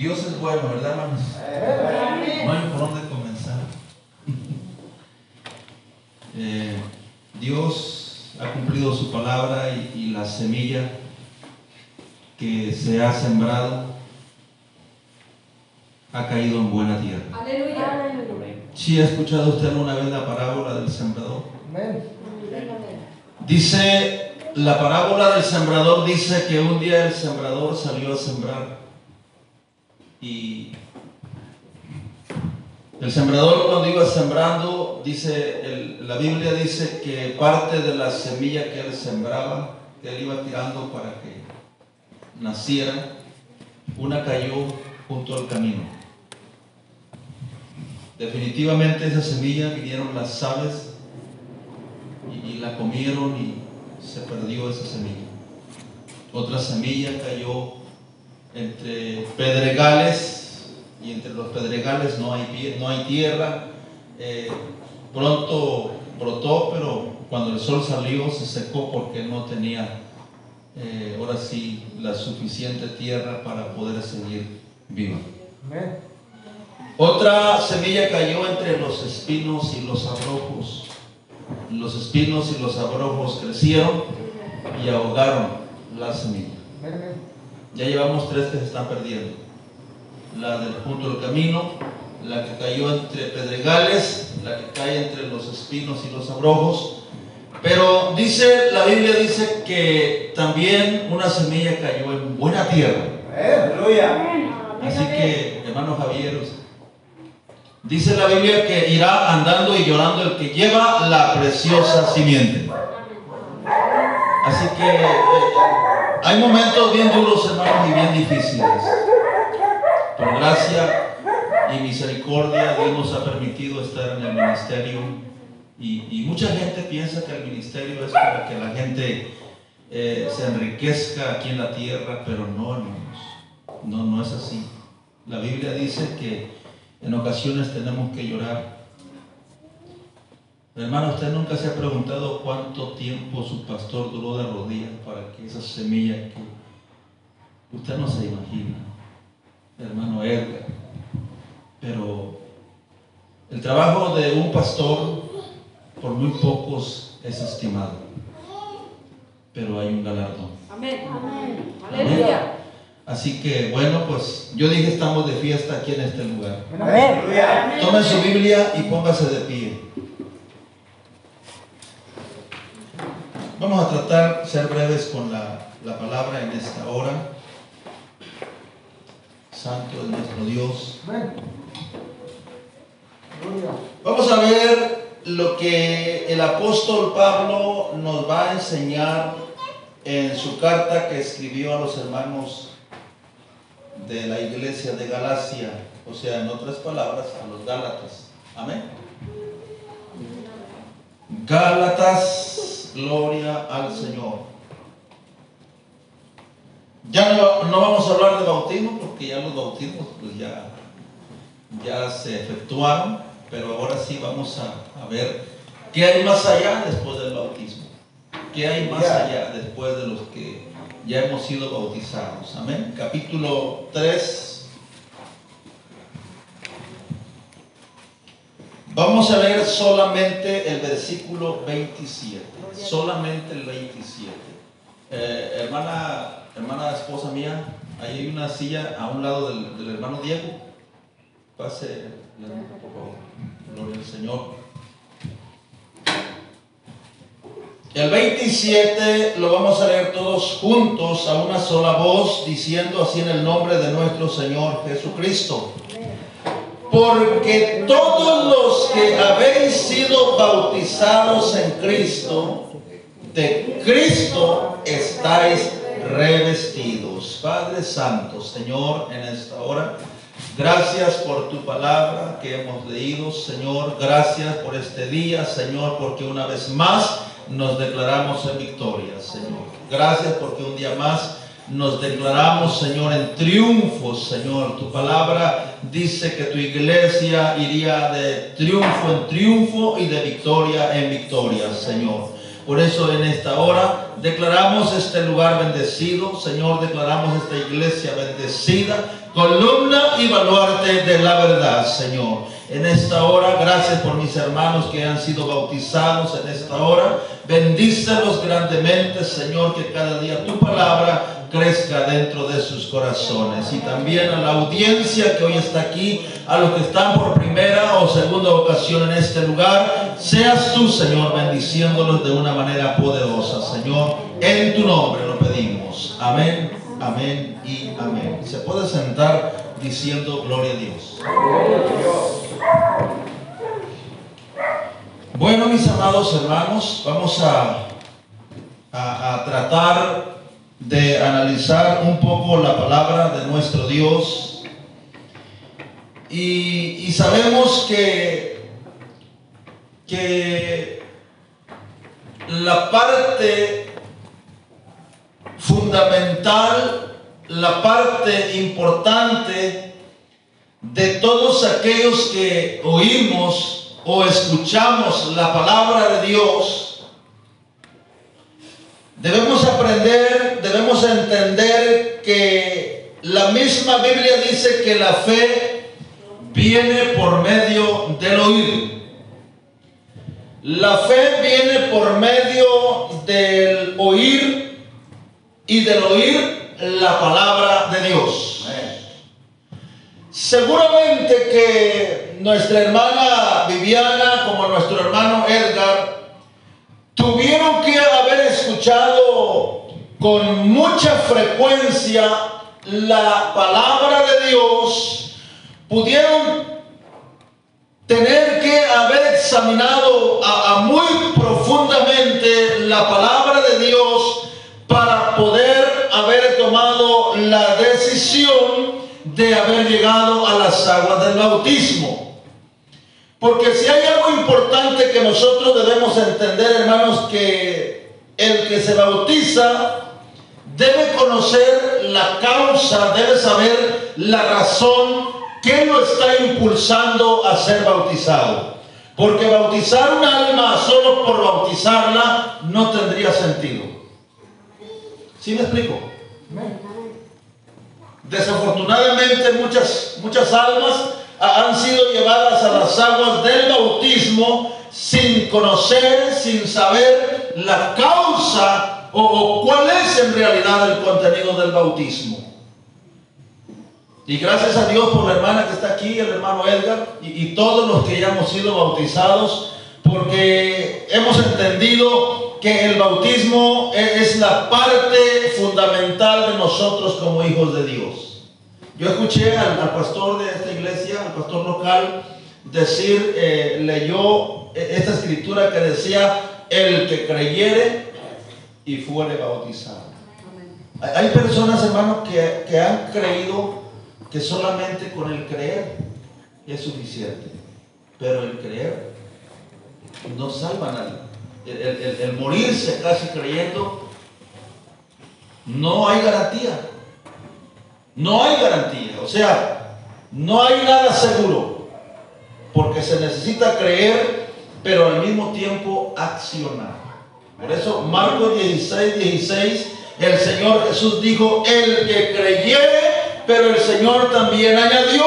Dios es bueno, ¿verdad, hermanos? No hay por dónde comenzar. Eh, Dios ha cumplido su palabra y, y la semilla que se ha sembrado ha caído en buena tierra. Aleluya. ¿Sí ha escuchado usted alguna vez la parábola del sembrador? Amén. Dice, la parábola del sembrador dice que un día el sembrador salió a sembrar y el sembrador cuando iba sembrando, dice, la Biblia dice que parte de la semilla que él sembraba, que él iba tirando para que naciera, una cayó junto al camino. Definitivamente esa semilla vinieron las aves y, y la comieron y se perdió esa semilla. Otra semilla cayó entre pedregales y entre los pedregales no hay, no hay tierra. Eh, pronto brotó, pero cuando el sol salió se secó porque no tenía eh, ahora sí la suficiente tierra para poder seguir viva. Otra semilla cayó entre los espinos y los abrojos. Los espinos y los abrojos crecieron y ahogaron la semilla. Ya llevamos tres que se están perdiendo. La del punto del camino, la que cayó entre pedregales, la que cae entre los espinos y los abrojos. Pero dice, la Biblia dice que también una semilla cayó en buena tierra. Así que, hermano Javier, dice la Biblia que irá andando y llorando el que lleva la preciosa simiente. Así que eh, hay momentos bien duros, hermanos, y bien difíciles. Por gracia y misericordia, Dios nos ha permitido estar en el ministerio. Y, y mucha gente piensa que el ministerio es para que la gente eh, se enriquezca aquí en la tierra, pero no, hermanos. No, no es así. La Biblia dice que en ocasiones tenemos que llorar. Hermano, usted nunca se ha preguntado cuánto tiempo su pastor duró de rodillas para que esa semilla que usted no se imagina, hermano Edgar. Pero el trabajo de un pastor por muy pocos es estimado, pero hay un galardón. Amén. Aleluya. Así que bueno, pues yo dije estamos de fiesta aquí en este lugar. Amén. Tomen su Biblia y póngase de pie. Vamos a tratar de ser breves con la, la palabra en esta hora. Santo es nuestro Dios. Vamos a ver lo que el apóstol Pablo nos va a enseñar en su carta que escribió a los hermanos de la iglesia de Galacia, o sea, en otras palabras, a los Gálatas. Amén. Gálatas, gloria al Señor. Ya no, no vamos a hablar de bautismo porque ya los bautismos pues ya, ya se efectuaron, pero ahora sí vamos a, a ver qué hay más allá después del bautismo. ¿Qué hay más allá después de los que ya hemos sido bautizados? Amén. Capítulo 3. Vamos a leer solamente el versículo 27. Solamente el 27. Eh, hermana, hermana esposa mía, ahí hay una silla a un lado del, del hermano Diego. Pase, por favor. Gloria al Señor. El 27 lo vamos a leer todos juntos a una sola voz, diciendo así en el nombre de nuestro Señor Jesucristo. Porque todos los que habéis sido bautizados en Cristo, de Cristo estáis revestidos. Padre Santo, Señor, en esta hora, gracias por tu palabra que hemos leído, Señor. Gracias por este día, Señor, porque una vez más nos declaramos en victoria, Señor. Gracias porque un día más nos declaramos, Señor, en triunfo, Señor. Tu palabra dice que tu iglesia iría de triunfo en triunfo y de victoria en victoria, Señor. Por eso en esta hora declaramos este lugar bendecido, Señor, declaramos esta iglesia bendecida, columna y baluarte de la verdad, Señor. En esta hora, gracias por mis hermanos que han sido bautizados en esta hora. Bendícelos grandemente, Señor, que cada día tu palabra crezca dentro de sus corazones. Y también a la audiencia que hoy está aquí, a los que están por primera o segunda ocasión en este lugar, seas tú, Señor, bendiciéndolos de una manera poderosa, Señor. En tu nombre lo pedimos. Amén, amén y amén. Se puede sentar diciendo gloria a Dios. Bueno, mis amados hermanos, vamos a, a, tratar de analizar un poco la palabra de nuestro Dios. Y, y sabemos que, que la parte fundamental, la parte importante de todos aquellos que oímos o escuchamos la palabra de Dios, Debemos aprender, debemos entender que la misma Biblia dice que la fe viene por medio del oír. La fe viene por medio del oír y del oír la palabra de Dios. Seguramente que nuestra hermana Viviana, como nuestro hermano Edgar, tuvieron que haber escuchado con mucha frecuencia la palabra de Dios, pudieron tener que haber examinado a, a muy profundamente la palabra de Dios para poder haber tomado la decisión de haber llegado a las aguas del bautismo. Porque si hay algo importante que nosotros debemos entender, hermanos, que el que se bautiza debe conocer la causa, debe saber la razón que lo está impulsando a ser bautizado. Porque bautizar un alma solo por bautizarla no tendría sentido. ¿Sí me explico? Desafortunadamente muchas, muchas almas han sido llevadas a las aguas del bautismo sin conocer, sin saber la causa o, cuál es en realidad el contenido del bautismo. Y gracias a Dios por la hermana que está aquí, el hermano Edgar, y, todos los que ya hemos sido bautizados, porque hemos entendido que el bautismo es, es la parte fundamental de nosotros como hijos de Dios. Yo escuché al, al, pastor de esta iglesia, al pastor local, decir, eh, leyó esta escritura que decía, el que creyere y fuere bautizado. Hay, hay personas, hermanos, que, que han creído que solamente con el creer es suficiente, pero el creer no salva a nadie. El, el, el morirse casi creyendo, no hay garantía. No hay garantía, o sea, no hay nada seguro, porque se necesita creer, pero al mismo tiempo accionar. Por eso Marcos 16, 16, el Señor Jesús dijo, el que creyere, pero el Señor también añadió,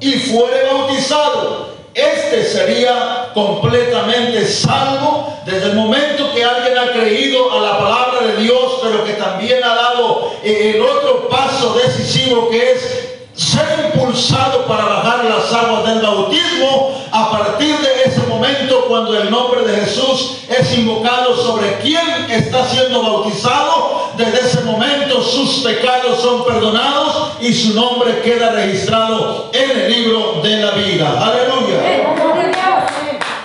y fuere bautizado, este sería completamente salvo desde el momento que alguien ha creído a la palabra de Dios, pero que también ha dado eh, el otro paso decisivo que es ser impulsado para bajar las aguas del bautismo a partir de ese momento cuando el nombre de Jesús es invocado sobre quien está siendo bautizado, desde ese momento sus pecados son perdonados y su nombre queda registrado en el libro de la vida. Aleluya.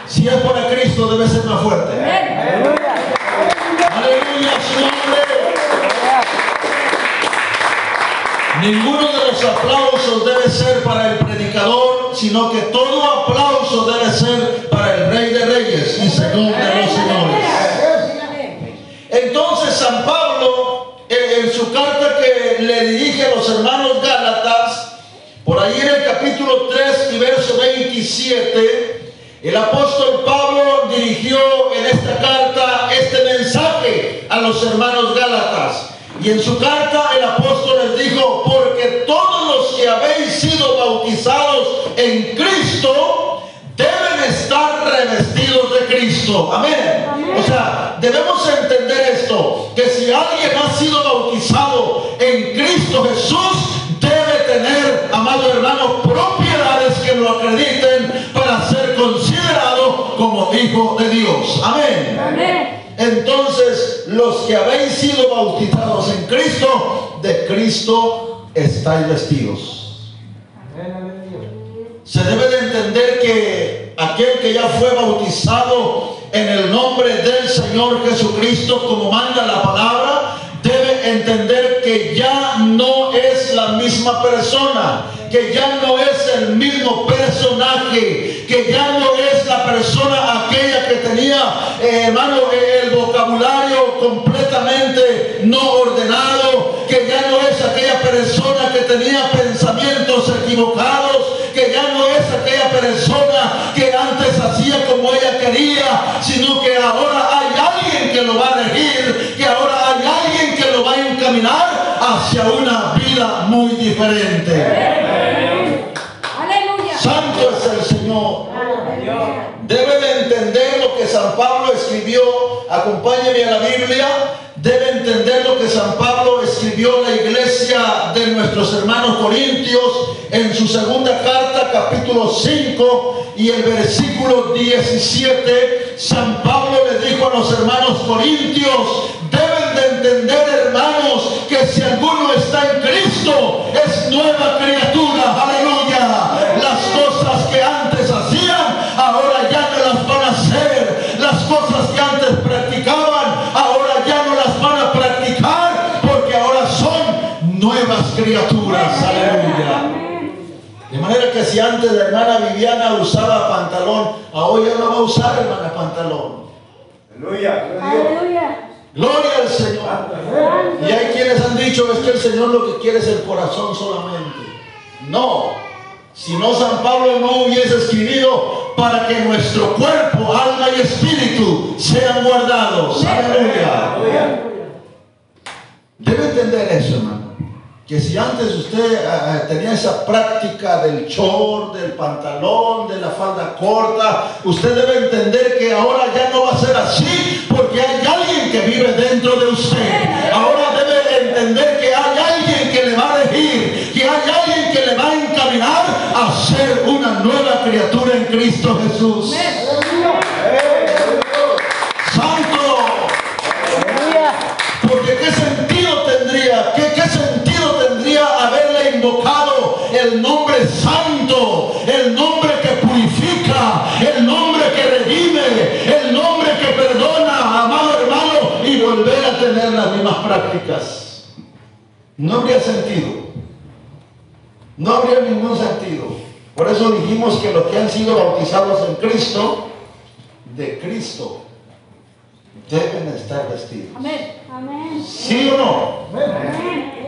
Si es por Cristo debe ser más fuerte. Ninguno de los aplausos debe ser para el predicador, sino que todo aplauso debe ser para el Rey de Reyes y Señor de los Señores. Entonces San Pablo, en, su carta que le dirige a los hermanos Gálatas, por ahí en el capítulo 3 y verso 27, el apóstol Pablo dirigió en esta carta este mensaje a los hermanos Gálatas. Y en su carta el apóstol les dijo, porque todos los Cristo. Amén. O sea, debemos entender esto, que si alguien ha sido bautizado en Cristo Jesús, debe tener, amado hermano, propiedades que lo acrediten para ser considerado como hijo de Dios. Amén. Amén. Entonces, los que habéis sido bautizados en Cristo, de Cristo estáis vestidos. Se debe de que ya fue bautizado en el nombre del Señor Jesucristo, como manda la palabra, debe entender que ya no es la misma persona, que ya no es el mismo personaje, que ya no es la persona aquella que tenía, eh, hermano, el vocabulario completamente no ordenado, que ya no es aquella persona que tenía pensamientos equivocados, que ya no es aquella persona que antes hacía como ella quería, sino que ahora hay alguien que lo va a elegir, que ahora hay alguien que lo va a encaminar hacia una vida muy diferente. Aleluya. Santo es el Señor. Aleluya. Debe de entender lo que San Pablo escribió. Acompáñeme a la Biblia. Debe entender lo que San Pablo escribió a la iglesia de nuestros hermanos corintios en su segunda carta, capítulo 5 y el versículo 17. San Pablo le dijo a los hermanos corintios, deben de entender hermanos que si alguno criaturas. Aleluya. Amén. De manera que si antes la hermana Viviana usaba pantalón, ahora ya no va a usar hermana pantalón. Aleluya. Aleluya. Gloria al Señor. Y hay quienes han dicho es que el Señor lo que quiere es el corazón solamente. No, si no San Pablo no hubiese escribido para que nuestro cuerpo, alma y espíritu sean guardados. Aleluya. Aleluya. Debe entender eso, hermano. Que si antes usted ah, ah, tenía esa práctica del short, del pantalón, de la falda corta, usted debe entender que ahora ya no va a ser así porque hay alguien que vive dentro de usted. Ahora debe entender que hay alguien que le va a elegir, que hay alguien que le va a encaminar a ser una nueva criatura en Cristo Jesús. Invocado el nombre santo, el nombre que purifica, el nombre que redime, el nombre que perdona, amado hermano, y volver a tener las mismas prácticas. No habría sentido. No habría ningún sentido. Por eso dijimos que los que han sido bautizados en Cristo, de Cristo, deben estar vestidos. Amén. Amén. ¿Sí o no? Amén.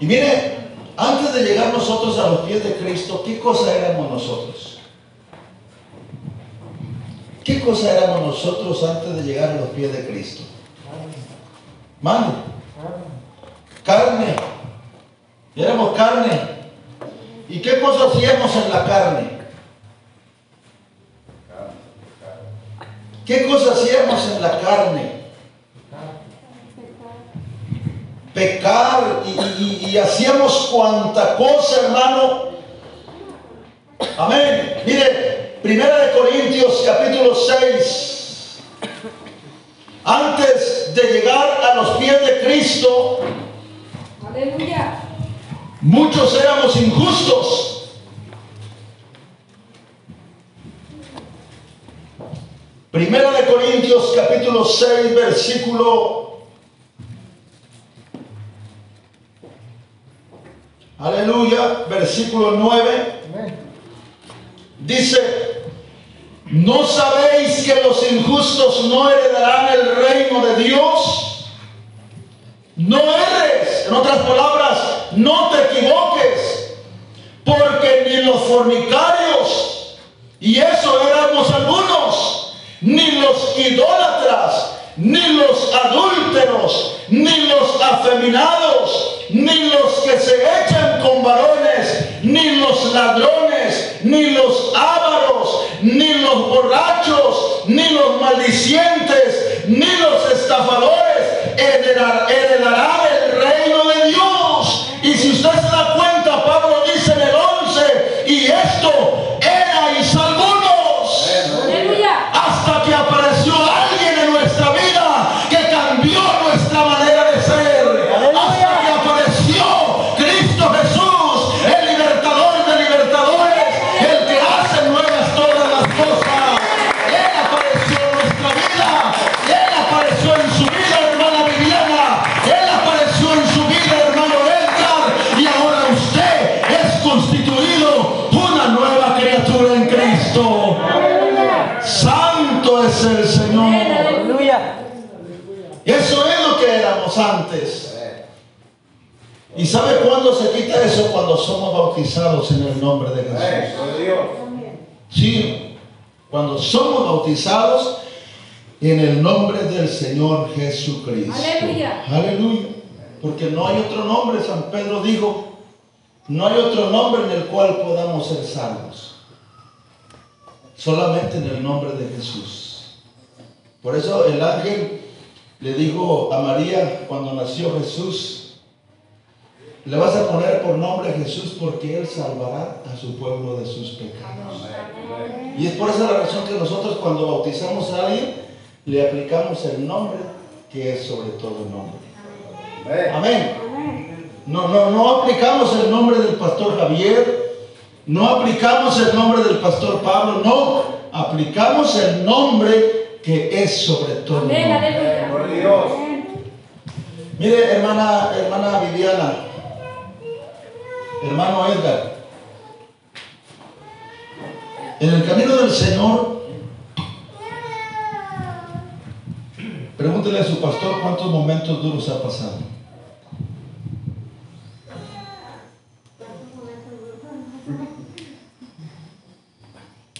Y mire, antes de llegar nosotros a los pies de Cristo, ¿qué cosa éramos nosotros? ¿Qué cosa éramos nosotros antes de llegar a los pies de Cristo? Mande. Carne. Éramos carne. ¿Y qué cosas hacíamos en la carne? ¿Qué cosas hacíamos en la carne? Pecar y, y- y hacíamos cuanta cosa, hermano. Amén. Mire, Primera de Corintios capítulo 6. Antes de llegar a los pies de Cristo, Aleluya. muchos éramos injustos. Primera de Corintios capítulo 6 versículo Aleluya, versículo 9 Amén. dice, ¿no sabéis que los injustos no heredarán el reino de Dios? No erres, en otras palabras, no te equivoques, porque ni los fornicarios, y eso éramos algunos, ni los idólatras, ni los adúlteros, ni los afeminados, ni los que se echan ladrones, ni los ávaros, ni los borrachos ni los maldicientes, ni los estafadores heredar- heredarán el reino de Dios. Y si usted se da cuenta, Pablo dice en el 11, y esto bautizados en el nombre de Jesús. Sí, cuando somos bautizados en el nombre del Señor Jesucristo. Aleluya. Aleluya. Porque no hay otro nombre, San Pedro dijo, no hay otro nombre en el cual podamos ser salvos. Solamente en el nombre de Jesús. Por eso el ángel le dijo a María cuando nació Jesús, le vas a poner por nombre a Jesús porque Él salvará a su pueblo de sus pecados. Y es por esa la razón que nosotros cuando bautizamos a alguien, le aplicamos el nombre que es sobre todo el nombre. Amén. No, no, no aplicamos el nombre del pastor Javier, no aplicamos el nombre del pastor Pablo, no, aplicamos el nombre que es sobre todo el nombre. Dios. Amén. Mire, hermana, hermana Viviana, hermano Edgar, en el camino del Señor, pregúntele a su pastor cuántos momentos duros ha pasado.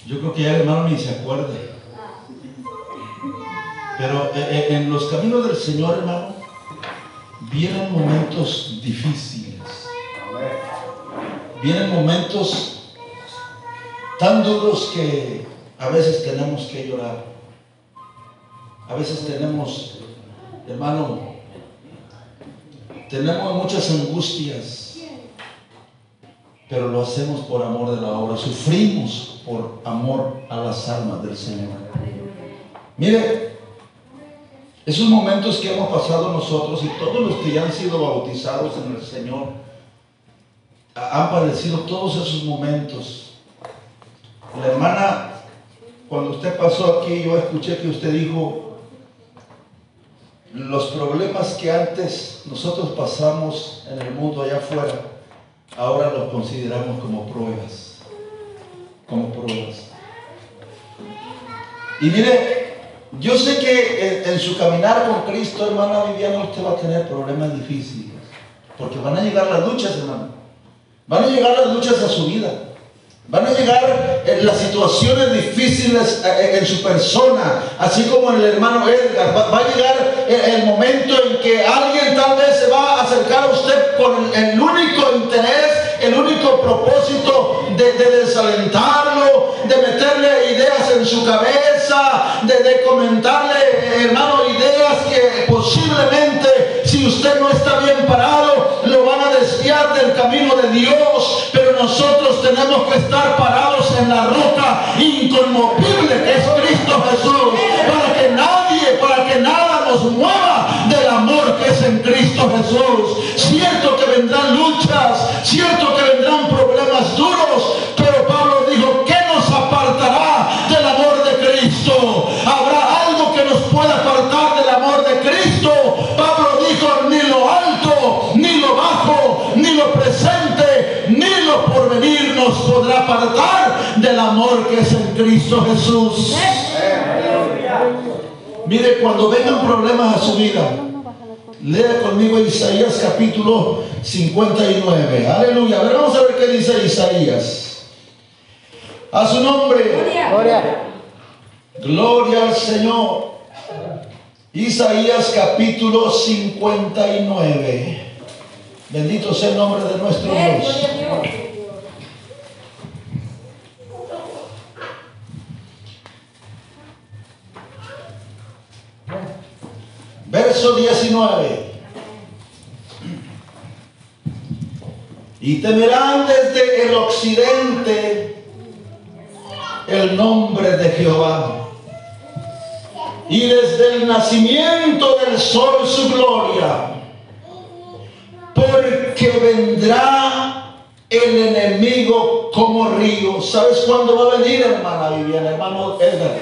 Yo creo que ya el hermano ni se acuerda. Pero eh, eh, en los caminos del Señor, hermano, vienen momentos difíciles. Vienen momentos tan duros que a veces tenemos que llorar, a veces tenemos, hermano, tenemos muchas angustias, pero lo hacemos por amor de la obra, sufrimos por amor a las almas del Señor. Mire, esos momentos que hemos pasado nosotros y todos los que ya han sido bautizados en el Señor han padecido todos esos momentos. La hermana, cuando usted pasó aquí, yo escuché que usted dijo, los problemas que antes nosotros pasamos en el mundo allá afuera, ahora los consideramos como pruebas, como pruebas. Y mire, yo sé que en, su caminar con Cristo, hermana Viviana, usted va a tener problemas difíciles. Porque van a llegar las luchas, hermano. Van a llegar las luchas a su vida. Van a llegar eh, las situaciones difíciles eh, en su persona, así como en el hermano Edgar. Va, a llegar el, momento en que alguien tal vez se va a acercar a usted con el, único interés, el único propósito de, de desalentarlo, de meterle ideas en su cabeza, de, comentarle, eh, hermano, ideas que posiblemente, si usted no está bien parado, del camino de Dios. Pero nosotros tenemos que estar parados en la roca inconmovible es en Cristo Jesús. Mire, cuando vengan problemas a su vida, lea conmigo Isaías capítulo 59. Aleluya. A ver, vamos a ver qué dice Isaías. A su nombre. Gloria. Gloria al Señor. Isaías capítulo 59. Bendito sea el nombre de nuestro. Dios. Gloria a Dios. Verso 19. Y temerán desde el occidente el nombre de Jehová. Y desde el nacimiento del sol su gloria. Porque vendrá el enemigo como río. ¿Sabes cuándo va a venir, hermana Viviana, hermano Edgar?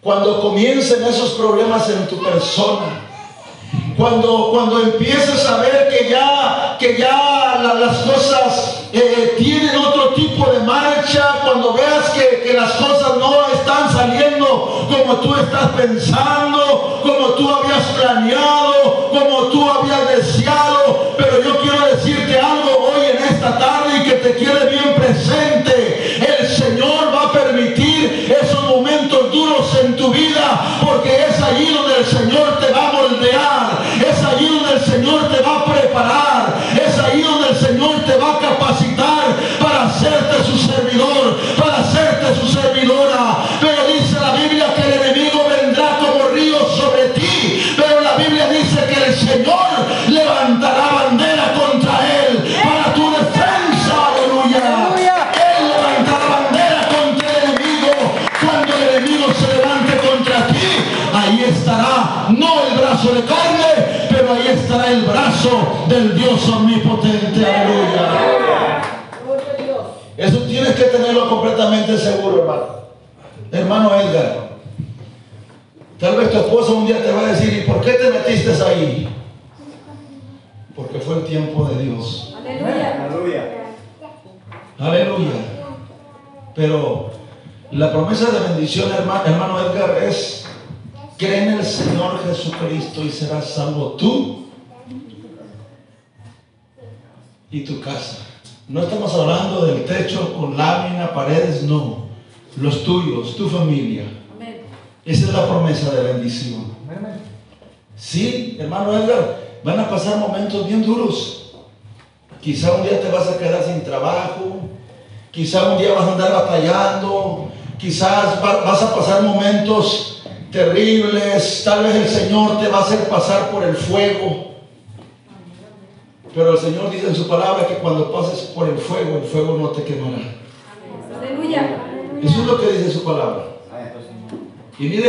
Cuando comiencen esos problemas en tu persona. Cuando, cuando empieces a ver que ya, que ya la- las cosas eh, tienen otro tipo de marcha, cuando veas que, que las cosas no están saliendo como tú estás pensando, como tú habías planeado, como tú habías deseado, pero yo quiero decirte algo hoy en esta tarde y que te quede bien presente. El Señor va a permitir esos momentos duros en tu vida porque es allí donde el Señor estará el brazo del Dios omnipotente, aleluya. Eso tienes que tenerlo completamente seguro, hermano. Hermano Edgar, tal vez tu esposa un día te va a decir, ¿y por qué te metiste ahí? Porque fue el tiempo de Dios. Aleluya. Aleluya. Aleluya. Pero la promesa de bendición, hermano, hermano Edgar, es cree en el Señor Jesucristo y serás salvo tú y tu casa. No estamos hablando del techo con lámina, paredes, no. Los tuyos, tu familia. Amén. Esa es la promesa de bendición. Sí, hermano Edgar, van a pasar momentos bien duros. Quizá un día te vas a quedar sin trabajo, quizá un día vas a andar batallando, quizás va- vas a pasar momentos terribles, tal vez el Señor te va a hacer pasar por el fuego. Pero el Señor dice en su palabra que cuando pases por el fuego, el fuego no te quemará. Aleluya. Eso es lo que dice su palabra. Y mire,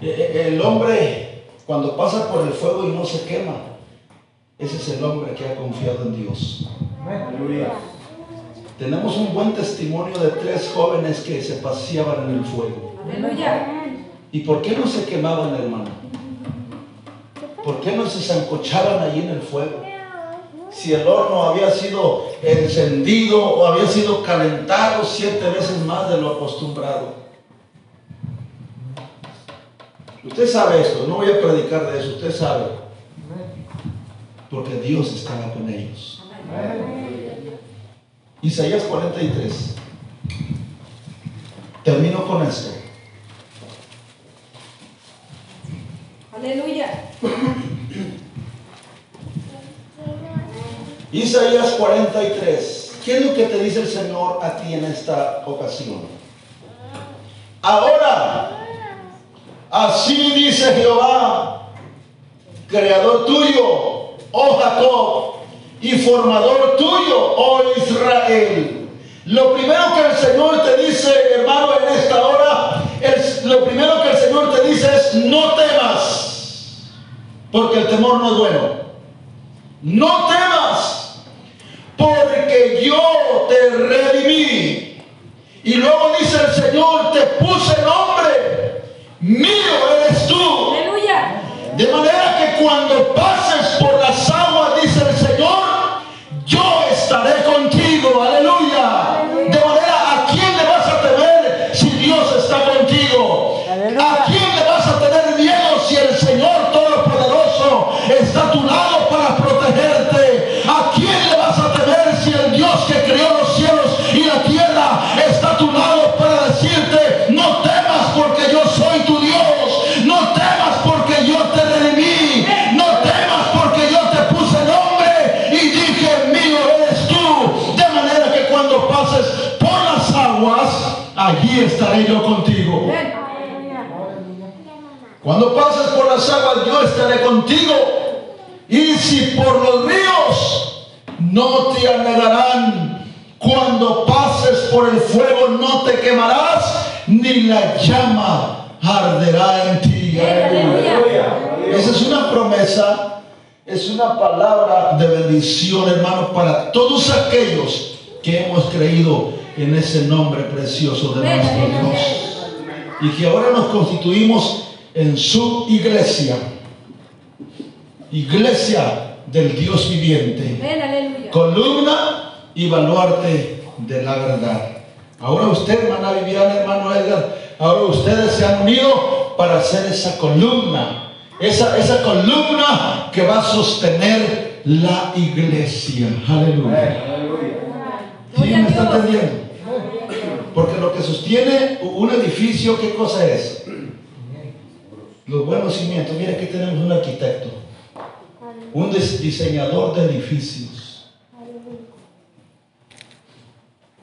eh, eh, el hombre cuando pasa por el fuego y no se quema, ese es el hombre que ha confiado en Dios. Aleluya. Tenemos un buen testimonio de tres jóvenes que se paseaban en el fuego. Aleluya. ¿Y por qué no se quemaban, hermano? ¿Por qué no se zancochaban allí en el fuego? Si el horno había sido encendido o había sido calentado siete veces más de lo acostumbrado. Usted sabe esto, no voy a predicar de eso, usted sabe. Porque Dios estaba con ellos. Isaías 43. Termino con esto. Aleluya. Isaías 43. ¿Qué es lo que te dice el Señor a ti en esta ocasión? Ahora, así dice Jehová, creador tuyo, oh Jacob, y formador tuyo, oh Israel. Lo primero que el Señor te dice, hermano, en esta hora, es, lo primero que el Señor te dice es, no temas, porque el temor no es bueno. No temas, porque yo te redimí. Y luego dice el Señor, te puse nombre, mío eres tú. Aleluya. De manera que cuando pases estaré yo contigo. Cuando pases por las aguas, yo estaré estaré contigo. Y si por los ríos no te anegarán, cuando pases por el fuego no te quemarás, ni la llama arderá en ti. Esa es una promesa, es una palabra de bendición, hermano, para todos aquellos que hemos creído en ese nombre precioso de nuestro Dios. Y que ahora nos constituimos en su iglesia. Iglesia del Dios viviente. Columna y baluarte de la verdad. Ahora usted, hermana Viviana, hermano Edgar, ahora ustedes se han unido para hacer esa columna. Esa, esa columna que va a sostener la iglesia. Aleluya. ¿Quién me está entendiendo? Sostiene un edificio, ¿qué cosa es? Los buenos cimientos. Mira, aquí tenemos un arquitecto, un diseñador de edificios.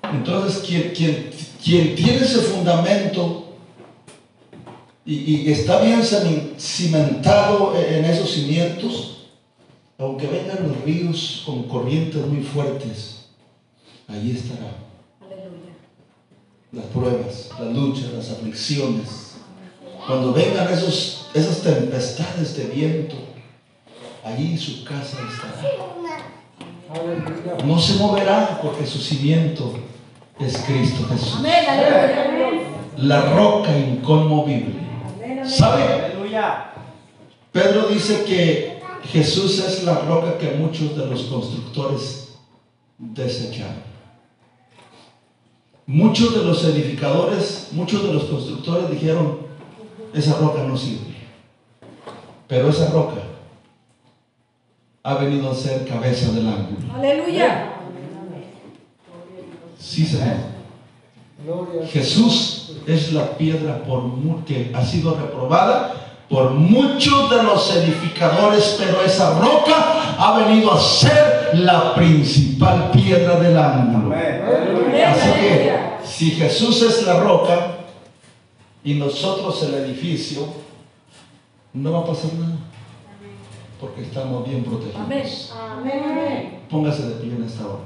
Entonces, quien, quien, quien tiene ese fundamento y, y, está bien cimentado en esos cimientos, aunque vengan los ríos con corrientes muy fuertes, ahí estará las pruebas, las luchas, las aflicciones, cuando vengan esos, esas tempestades de viento, allí su casa estará. No se moverá porque su cimiento es Cristo Jesús. La roca inconmovible. ¿Sabe? Pedro dice que Jesús es la roca que muchos de los constructores desecharon. Muchos de los edificadores, muchos de los constructores dijeron, esa roca no sirve. Pero esa roca ha venido a ser cabeza del ángulo. Aleluya. Sí, Señor. Jesús es la piedra por que ha sido reprobada por muchos de los edificadores, pero esa roca ha venido a ser la principal piedra del ángulo. Así que si Jesús es la roca y nosotros el edificio, no va a pasar nada. Porque estamos bien protegidos. Póngase de pie en esta hora.